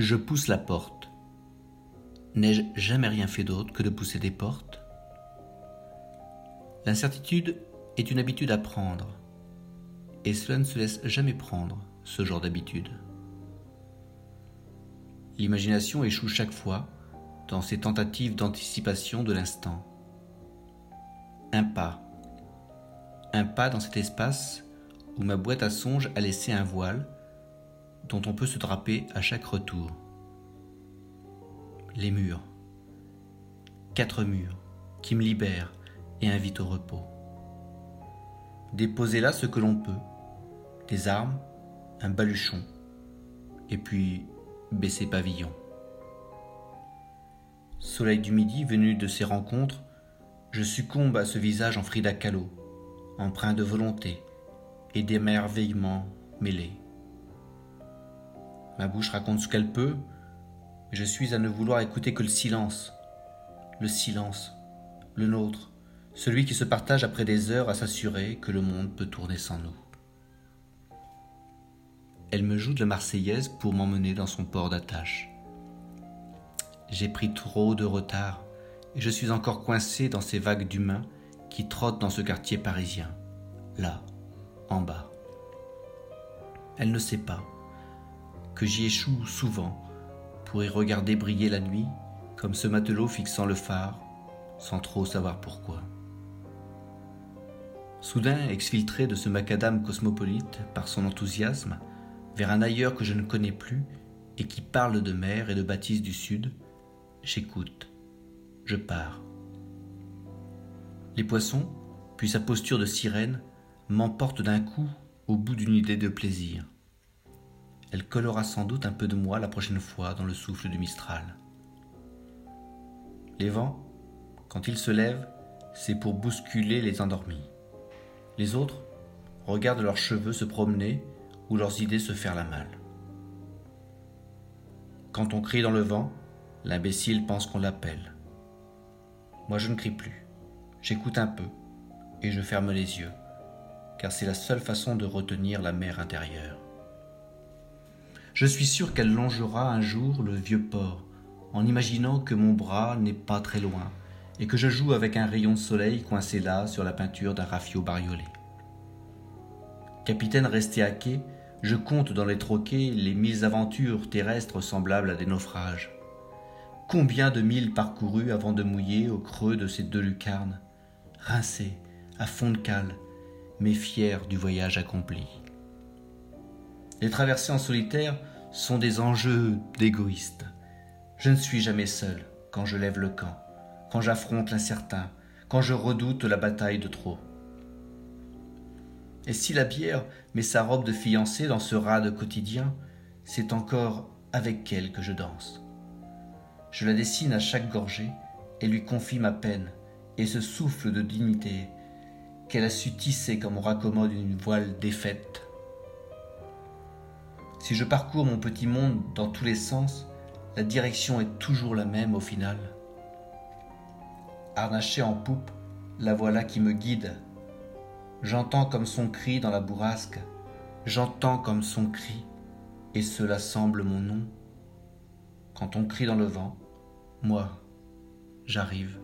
Je pousse la porte. N'ai-je jamais rien fait d'autre que de pousser des portes? L'incertitude est une habitude à prendre, et cela ne se laisse jamais prendre, ce genre d'habitude. L'imagination échoue chaque fois dans ses tentatives d'anticipation de l'instant. Un pas. Un pas dans cet espace où ma boîte à songes a laissé un voile dont on peut se draper à chaque retour. Les murs. Quatre murs qui me libèrent et invitent au repos. Déposer là ce que l'on peut. Des armes, un baluchon, et puis baisser pavillon. Soleil du midi venu de ces rencontres, je succombe à ce visage en Frida Kahlo, empreint de volonté et d'émerveillement mêlés. Ma bouche raconte ce qu'elle peut, mais je suis à ne vouloir écouter que le silence. Le silence, le nôtre, celui qui se partage après des heures à s'assurer que le monde peut tourner sans nous. Elle me joue de la Marseillaise pour m'emmener dans son port d'attache. J'ai pris trop de retard et je suis encore coincé dans ces vagues d'humains qui trottent dans ce quartier parisien, là, en bas. Elle ne sait pas que j'y échoue souvent pour y regarder briller la nuit comme ce matelot fixant le phare sans trop savoir pourquoi. Soudain, exfiltré de ce macadam cosmopolite par son enthousiasme, vers un ailleurs que je ne connais plus et qui parle de mer et de bâtisses du sud, j'écoute, je pars. Les poissons, puis sa posture de sirène, m'emportent d'un coup au bout d'une idée de plaisir. Elle collera sans doute un peu de moi la prochaine fois dans le souffle du Mistral. Les vents, quand ils se lèvent, c'est pour bousculer les endormis. Les autres regardent leurs cheveux se promener ou leurs idées se faire la malle. Quand on crie dans le vent, l'imbécile pense qu'on l'appelle. Moi je ne crie plus, j'écoute un peu et je ferme les yeux, car c'est la seule façon de retenir la mer intérieure. Je suis sûr qu'elle longera un jour le vieux port, en imaginant que mon bras n'est pas très loin et que je joue avec un rayon de soleil coincé là sur la peinture d'un raffio bariolé. Capitaine resté à quai, je compte dans les troquets les mille aventures terrestres semblables à des naufrages. Combien de milles parcourus avant de mouiller au creux de ces deux lucarnes, rincés, à fond de cale, mais fiers du voyage accompli. Les traversées en solitaire sont des enjeux d'égoïste. Je ne suis jamais seul quand je lève le camp, quand j'affronte l'incertain, quand je redoute la bataille de trop. Et si la bière met sa robe de fiancée dans ce rade quotidien, c'est encore avec elle que je danse. Je la dessine à chaque gorgée et lui confie ma peine et ce souffle de dignité qu'elle a su tisser comme on raccommode une voile défaite. Si je parcours mon petit monde dans tous les sens, la direction est toujours la même au final. Harnachée en poupe, la voilà qui me guide J'entends comme son cri dans la bourrasque, j'entends comme son cri, et cela semble mon nom. Quand on crie dans le vent, moi, j'arrive.